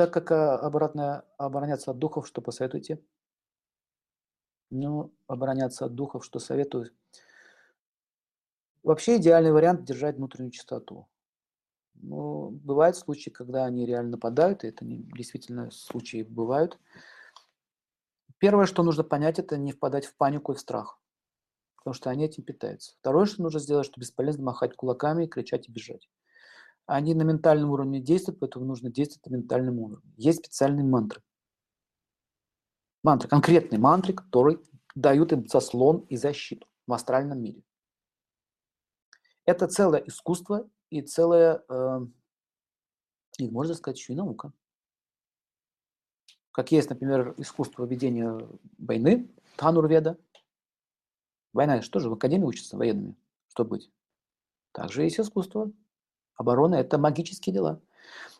Так как а, обратно обороняться от духов, что посоветуете? Ну, обороняться от духов, что советую? Вообще идеальный вариант держать внутреннюю чистоту. Но бывают случаи, когда они реально нападают, и это не, действительно случаи бывают. Первое, что нужно понять, это не впадать в панику и в страх, потому что они этим питаются. Второе, что нужно сделать, что бесполезно махать кулаками, кричать и бежать. Они на ментальном уровне действуют, поэтому нужно действовать на ментальном уровне. Есть специальные мантры. Мантры, конкретные мантры, которые дают им заслон и защиту в астральном мире. Это целое искусство и целая, э, и можно сказать, еще и наука. Как есть, например, искусство ведения войны, Танурведа. Война что же в академии учатся военными, что быть. Также есть искусство. Оборона – это магические дела.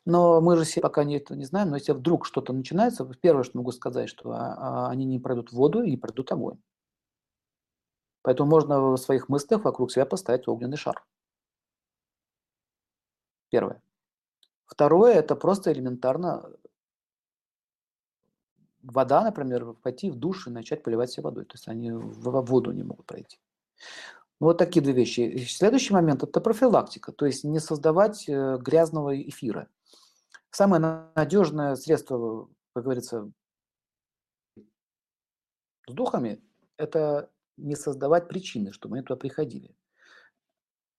Но мы же все пока не, это не знаем, но если вдруг что-то начинается, первое, что могу сказать, что а, а, они не пройдут воду и не пройдут огонь. Поэтому можно в своих мыслях вокруг себя поставить огненный шар. Первое. Второе – это просто элементарно вода, например, пойти в душ и начать поливать себя водой. То есть они в воду не могут пройти. Вот такие две вещи. Следующий момент – это профилактика, то есть не создавать э, грязного эфира. Самое надежное средство, как говорится, с духами – это не создавать причины, чтобы они туда приходили.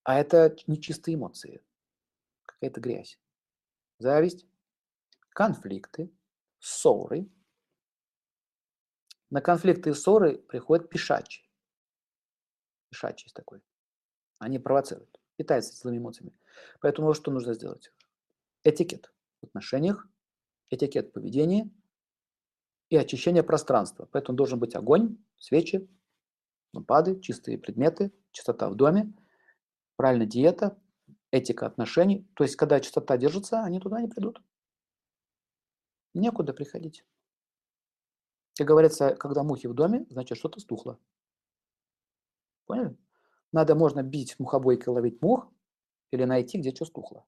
А это нечистые эмоции, какая-то грязь, зависть, конфликты, ссоры. На конфликты и ссоры приходят пешачи. Есть такой. Они провоцируют, питаются злыми эмоциями. Поэтому что нужно сделать? Этикет в отношениях, этикет поведения и очищение пространства. Поэтому должен быть огонь, свечи, лампады, чистые предметы, чистота в доме, правильная диета, этика отношений. То есть, когда чистота держится, они туда не придут. Некуда приходить. Как говорится, когда мухи в доме, значит, что-то стухло. Поняли? Надо, можно бить мухобойкой, ловить мух, или найти, где что стухло.